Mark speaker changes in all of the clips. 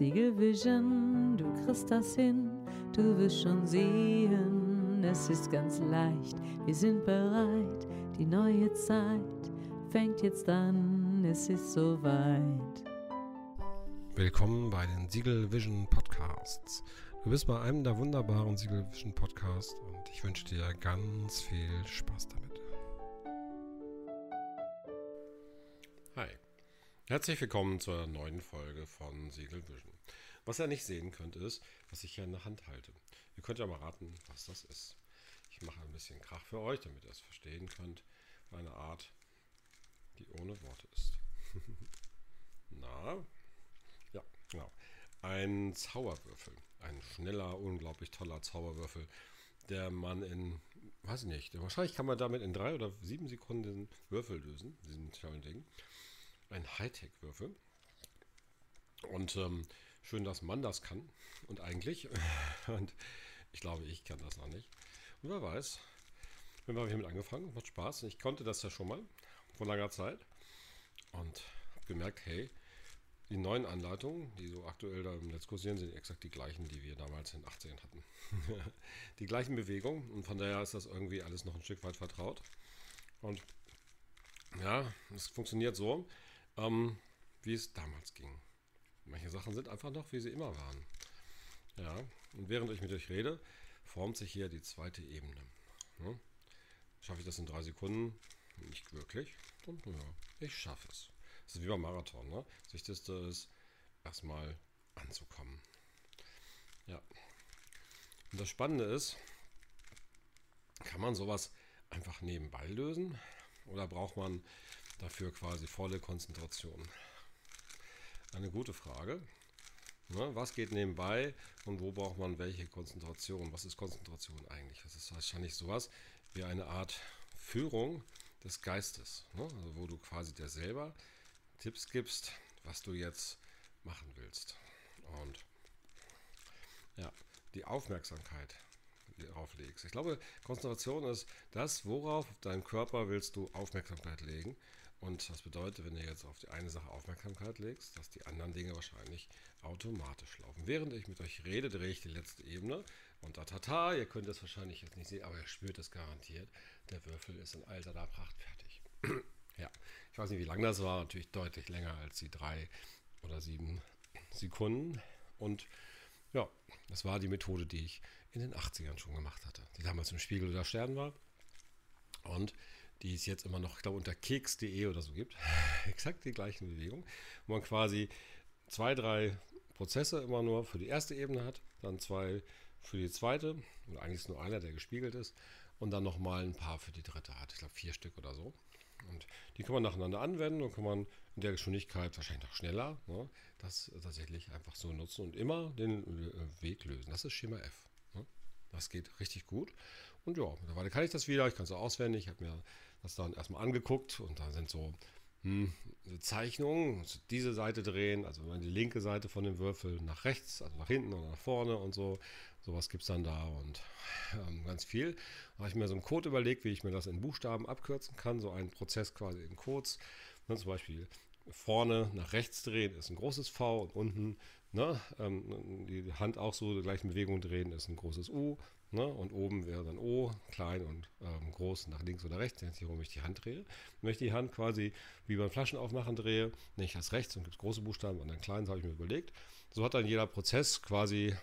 Speaker 1: Siegel Vision, du kriegst das hin, du wirst schon sehen, es ist ganz leicht, wir sind bereit, die neue Zeit fängt jetzt an, es ist soweit.
Speaker 2: Willkommen bei den Siegel Vision Podcasts. Du bist bei einem der wunderbaren Siegel Vision Podcasts und ich wünsche dir ganz viel Spaß damit. Hi. Herzlich willkommen zur neuen Folge von Siegel Vision. Was ihr nicht sehen könnt, ist, was ich hier in der Hand halte. Ihr könnt ja mal raten, was das ist. Ich mache ein bisschen Krach für euch, damit ihr es verstehen könnt. Eine Art, die ohne Worte ist. Na, ja, genau. Ein Zauberwürfel. Ein schneller, unglaublich toller Zauberwürfel, der man in, weiß ich nicht, wahrscheinlich kann man damit in drei oder sieben Sekunden den Würfel lösen, diesen tollen Ding ein Hightech-Würfel. Und ähm, schön, dass man das kann. Und eigentlich, und ich glaube, ich kann das noch nicht. Und wer weiß, wir haben hiermit angefangen, macht Spaß. Ich konnte das ja schon mal vor langer Zeit und habe gemerkt, hey, die neuen Anleitungen, die so aktuell da im Netz kursieren, sind exakt die gleichen, die wir damals in 18 hatten. die gleichen Bewegungen und von daher ist das irgendwie alles noch ein Stück weit vertraut. Und ja, es funktioniert so, ähm, wie es damals ging. Manche Sachen sind einfach noch, wie sie immer waren. Ja, und während ich mit euch rede, formt sich hier die zweite Ebene. Ja, schaffe ich das in drei Sekunden? Nicht wirklich. Und ja, ich schaffe es. Das ist wie beim Marathon. Ne? Das Wichtigste ist, erstmal anzukommen. Ja. Und das Spannende ist, kann man sowas einfach nebenbei lösen? Oder braucht man dafür quasi volle Konzentration? Eine gute Frage. Ne, was geht nebenbei und wo braucht man welche Konzentration? Was ist Konzentration eigentlich? Das ist wahrscheinlich sowas wie eine Art Führung des Geistes, ne? also wo du quasi dir selber Tipps gibst, was du jetzt machen willst. Und ja, die Aufmerksamkeit drauf legst. Ich glaube, Konzentration ist das, worauf dein Körper willst du Aufmerksamkeit legen. Und das bedeutet, wenn du jetzt auf die eine Sache Aufmerksamkeit legst, dass die anderen Dinge wahrscheinlich automatisch laufen. Während ich mit euch rede, drehe ich die letzte Ebene und da tata, ihr könnt das wahrscheinlich jetzt nicht sehen, aber ihr spürt es garantiert. Der Würfel ist in alter da Pracht fertig. ja, ich weiß nicht, wie lang das war, natürlich deutlich länger als die drei oder sieben Sekunden. Und ja, das war die Methode, die ich in den 80ern schon gemacht hatte, die damals im Spiegel oder Stern war und die es jetzt immer noch, ich glaube, unter keks.de oder so gibt. Exakt die gleichen Bewegungen, wo man quasi zwei, drei Prozesse immer nur für die erste Ebene hat, dann zwei für die zweite, und eigentlich ist nur einer, der gespiegelt ist, und dann nochmal ein paar für die dritte hat. Ich glaube, vier Stück oder so. Und die kann man nacheinander anwenden und kann man in der Geschwindigkeit wahrscheinlich noch schneller ne, das tatsächlich einfach so nutzen und immer den äh, Weg lösen. Das ist Schema F. Ne? Das geht richtig gut. Und ja, mittlerweile kann ich das wieder. Ich kann es auswendig. Ich habe mir das dann erstmal angeguckt und da sind so hm, Zeichnungen, diese Seite drehen, also wenn man die linke Seite von dem Würfel nach rechts, also nach hinten oder nach vorne und so, sowas gibt es dann da und ähm, ganz viel. Da habe ich mir so einen Code überlegt, wie ich mir das in Buchstaben abkürzen kann, so einen Prozess quasi in Codes. Dann zum Beispiel vorne nach rechts drehen ist ein großes V und unten ne, ähm, die Hand auch so die gleichen Bewegungen drehen ist ein großes U ne, und oben wäre dann O, klein und ähm, groß nach links oder rechts, warum ich die Hand drehe. Wenn ich die Hand quasi wie beim Flaschenaufmachen drehe, nicht als rechts und gibt große Buchstaben und dann klein, so habe ich mir überlegt. So hat dann jeder Prozess quasi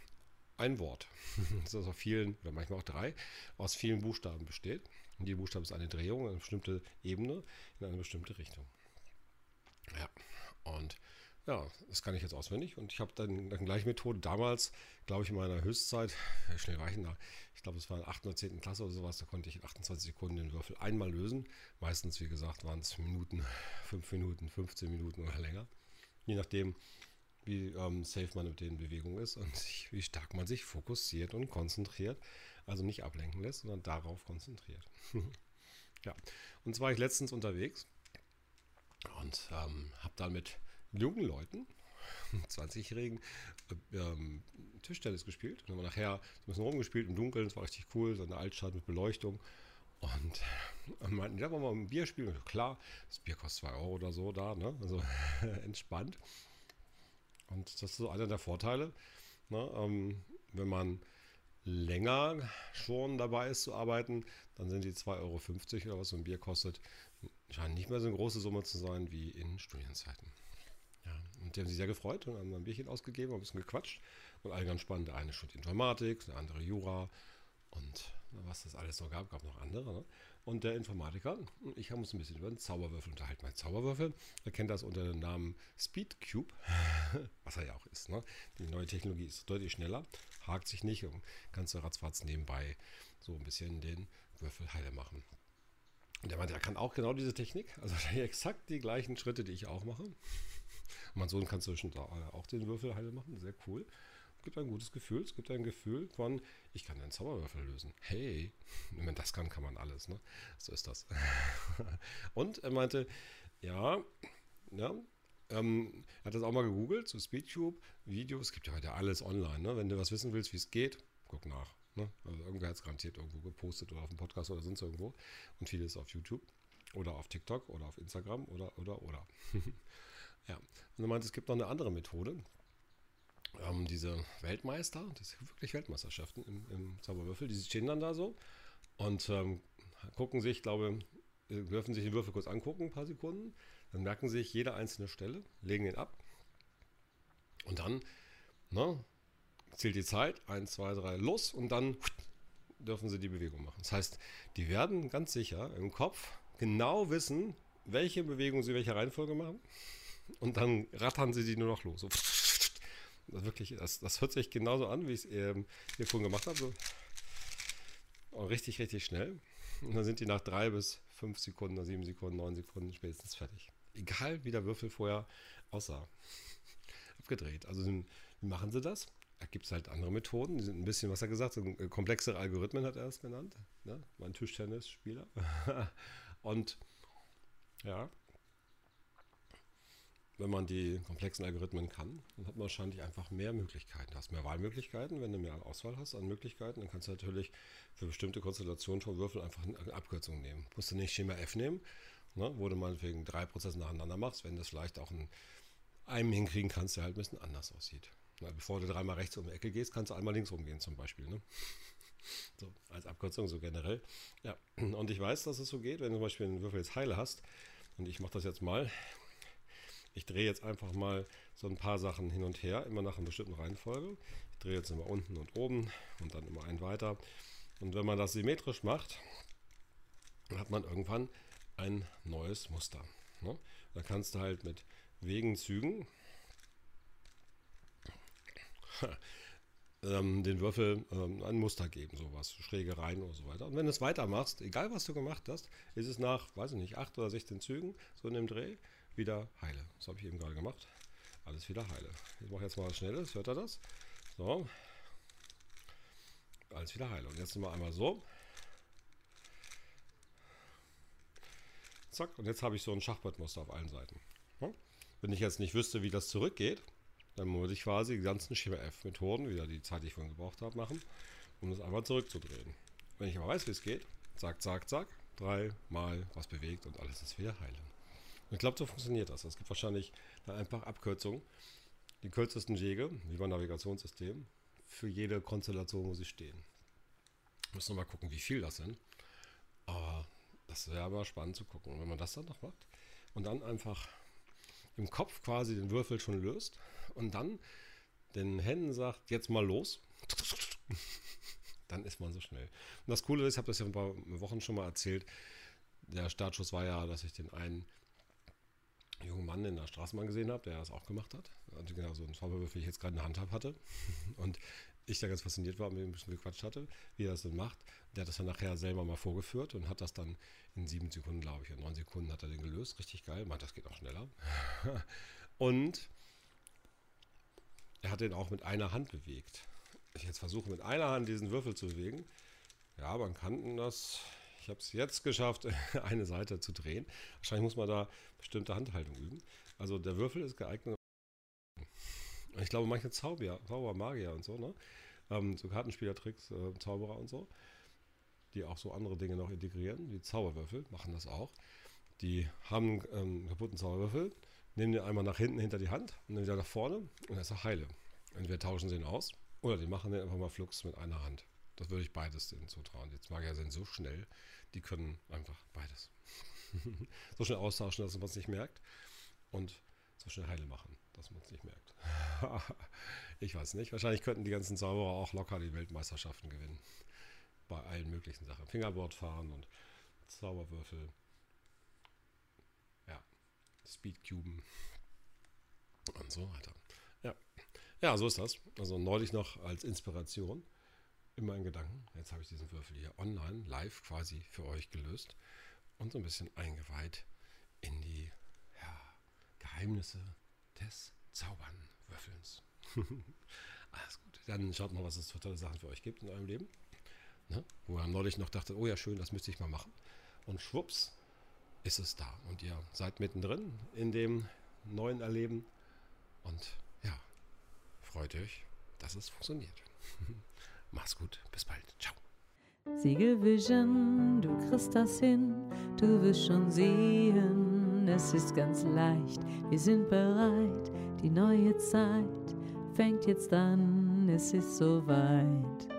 Speaker 2: ein Wort, das aus vielen, oder manchmal auch drei, aus vielen Buchstaben besteht. Und jeder Buchstabe ist eine Drehung, eine bestimmte Ebene in eine bestimmte Richtung. Ja, und ja, das kann ich jetzt auswendig. Und ich habe dann die gleiche Methode damals, glaube ich, in meiner Höchstzeit, schnell reichen da, ich glaube, es war in der 8. oder 10. Klasse oder sowas, da konnte ich in 28 Sekunden den Würfel einmal lösen. Meistens, wie gesagt, waren es Minuten, 5 Minuten, 15 Minuten oder länger. Je nachdem, wie ähm, safe man mit den Bewegungen ist und sich, wie stark man sich fokussiert und konzentriert. Also nicht ablenken lässt, sondern darauf konzentriert. ja, und zwar war ich letztens unterwegs und ähm, habe dann mit jungen Leuten, 20-Jährigen, äh, ähm, Tischtennis gespielt. Und haben wir nachher ein bisschen rumgespielt im Dunkeln, das war richtig cool, so eine Altstadt mit Beleuchtung. Und äh, meinten, ja, wollen wir mal ein Bier spielen? Und klar, das Bier kostet 2 Euro oder so da, ne? Also entspannt. Und das ist so einer der Vorteile, ne? ähm, wenn man länger schon dabei ist zu arbeiten, dann sind die 2,50 Euro oder was so ein Bier kostet, scheint nicht mehr so eine große Summe zu sein wie in Studienzeiten. Ja, und die haben sich sehr gefreut und haben ein Bierchen ausgegeben, haben ein bisschen gequatscht und alle ganz spannend. Der eine studiert Informatik, der andere Jura und was das alles noch gab, gab noch andere. Ne? Und der Informatiker, ich habe uns ein bisschen über den Zauberwürfel unterhalten. Mein Zauberwürfel, er kennt das unter dem Namen Speed Cube, was er ja auch ist. Ne? Die neue Technologie ist deutlich schneller, hakt sich nicht und kannst du ratzfatz nebenbei so ein bisschen den Würfel heile machen. Der meinte, er kann auch genau diese Technik, also exakt die gleichen Schritte, die ich auch mache. Mein Sohn kann zwischen da auch den Würfel heile machen, sehr cool gibt ein gutes Gefühl. Es gibt ein Gefühl von, ich kann den Zauberwürfel lösen. Hey, wenn man das kann, kann man alles. Ne? So ist das. Und er meinte, ja, ja, ähm, er hat das auch mal gegoogelt, zu so Speedtube, Videos, es gibt ja heute alles online. Ne? Wenn du was wissen willst, wie es geht, guck nach. Ne? Also irgendwer hat es garantiert irgendwo gepostet oder auf dem Podcast oder sonst irgendwo. Und vieles auf YouTube oder auf TikTok oder auf Instagram oder, oder, oder. ja. Und er meinte, es gibt noch eine andere Methode ähm, diese Weltmeister, das sind wirklich Weltmeisterschaften im, im Zauberwürfel, die stehen dann da so und ähm, gucken sich, glaube dürfen sich den Würfel kurz angucken, ein paar Sekunden, dann merken sich jede einzelne Stelle, legen ihn ab und dann ne, zählt die Zeit, 1, 2, 3, los und dann dürfen sie die Bewegung machen. Das heißt, die werden ganz sicher im Kopf genau wissen, welche Bewegung sie welche Reihenfolge machen und dann rattern sie die nur noch los. Das, wirklich, das, das hört sich genauso an, wie ich es ähm, hier vorhin gemacht habe. So. Richtig, richtig schnell. Und dann sind die nach drei bis fünf Sekunden, sieben Sekunden, neun Sekunden spätestens fertig. Egal wie der Würfel vorher aussah. Abgedreht. Also wie machen sie das? Da gibt es halt andere Methoden, die sind ein bisschen, was er gesagt hat, so komplexere Algorithmen hat er es genannt. Ne? Mein Tischtennisspieler. Und ja, wenn man die komplexen Algorithmen kann, dann hat man wahrscheinlich einfach mehr Möglichkeiten. Du hast mehr Wahlmöglichkeiten. Wenn du mehr Auswahl hast an Möglichkeiten, dann kannst du natürlich für bestimmte Konstellationen von Würfeln einfach eine Abkürzung nehmen. Musst du nicht Schema F nehmen, ne, wo du meinetwegen drei Prozesse nacheinander machst, wenn das vielleicht auch in einem hinkriegen kannst, der halt ein bisschen anders aussieht. Na, bevor du dreimal rechts um die Ecke gehst, kannst du einmal links rumgehen zum Beispiel. Ne? So, als Abkürzung so generell. Ja, und ich weiß, dass es so geht, wenn du zum Beispiel einen Würfel jetzt heile hast, und ich mache das jetzt mal, ich drehe jetzt einfach mal so ein paar Sachen hin und her, immer nach einer bestimmten Reihenfolge. Ich drehe jetzt immer unten und oben und dann immer einen weiter. Und wenn man das symmetrisch macht, dann hat man irgendwann ein neues Muster. Ne? Da kannst du halt mit Wegenzügen ähm, den Würfel ähm, ein Muster geben, sowas, schräge Reihen oder so weiter. Und wenn du es weitermachst, egal was du gemacht hast, ist es nach, weiß ich nicht, 8 oder 16 Zügen, so in dem Dreh, wieder heile. Das habe ich eben gerade gemacht. Alles wieder heile. Ich mache jetzt mal was Schnelles. Hört er das? So. Alles wieder heile. Und jetzt mal einmal so. Zack. Und jetzt habe ich so ein Schachbrettmuster auf allen Seiten. Wenn ich jetzt nicht wüsste, wie das zurückgeht, dann muss ich quasi die ganzen Schema F-Methoden, wieder die Zeit, die ich vorhin gebraucht habe, machen, um das einmal zurückzudrehen. Wenn ich aber weiß, wie es geht, zack, zack, zack, dreimal was bewegt und alles ist wieder heile. Ich glaube, so funktioniert das. Es gibt wahrscheinlich einfach Abkürzungen. Die kürzesten Wege, wie beim Navigationssystem, für jede Konstellation, wo sie stehen. Müssen wir mal gucken, wie viel das sind. Aber das wäre aber spannend zu gucken. wenn man das dann noch macht und dann einfach im Kopf quasi den Würfel schon löst und dann den Händen sagt, jetzt mal los, dann ist man so schnell. Und das Coole ist, ich habe das ja ein paar Wochen schon mal erzählt, der Startschuss war ja, dass ich den einen jungen Mann in der Straßenbahn gesehen habe, der das auch gemacht hat. Also genau so ein Zauberwürfel, wie ich jetzt gerade in der Hand hatte. Und ich da ganz fasziniert war und mir ein bisschen gequatscht hatte, wie er das denn macht. Der hat das dann nachher selber mal vorgeführt und hat das dann in sieben Sekunden, glaube ich, in neun Sekunden hat er den gelöst. Richtig geil. Meint, das geht auch schneller. und er hat den auch mit einer Hand bewegt. Ich jetzt versuche mit einer Hand diesen Würfel zu bewegen. Ja, man kann das ich habe es jetzt geschafft, eine Seite zu drehen. Wahrscheinlich muss man da bestimmte Handhaltung üben. Also der Würfel ist geeignet. Ich glaube, manche Zauber, Zauber Magier und so, ne? Ähm, so Kartenspielertricks, äh, Zauberer und so, die auch so andere Dinge noch integrieren, wie Zauberwürfel, machen das auch. Die haben ähm, kaputten Zauberwürfel, Nehmen den einmal nach hinten hinter die Hand und dann wieder nach vorne und dann ist er heile. Entweder tauschen sie ihn aus oder die machen den einfach mal flugs mit einer Hand. Das würde ich beides denen zutrauen. Die Magier sind so schnell, die können einfach beides. so schnell austauschen, dass man es nicht merkt. Und so schnell heile machen, dass man es nicht merkt. ich weiß nicht. Wahrscheinlich könnten die ganzen Zauberer auch locker die Weltmeisterschaften gewinnen. Bei allen möglichen Sachen. Fingerboard fahren und Zauberwürfel. Ja. Speedcuben. Und so weiter. Ja. Ja, so ist das. Also neulich noch als Inspiration immer in Gedanken. Jetzt habe ich diesen Würfel hier online, live quasi für euch gelöst und so ein bisschen eingeweiht in die Geheimnisse des Zaubernwürfelns. Alles gut. Dann schaut mal, was es für tolle Sachen für euch gibt in eurem Leben. Ne? Wo er neulich noch dachte, oh ja, schön, das müsste ich mal machen. Und schwupps ist es da. Und ihr seid mittendrin in dem neuen Erleben. Und ja, freut euch, dass es funktioniert. Mach's gut, bis bald. Ciao.
Speaker 1: Siegelvision, du kriegst das hin, du wirst schon sehen, es ist ganz leicht, wir sind bereit, die neue Zeit fängt jetzt an, es ist soweit.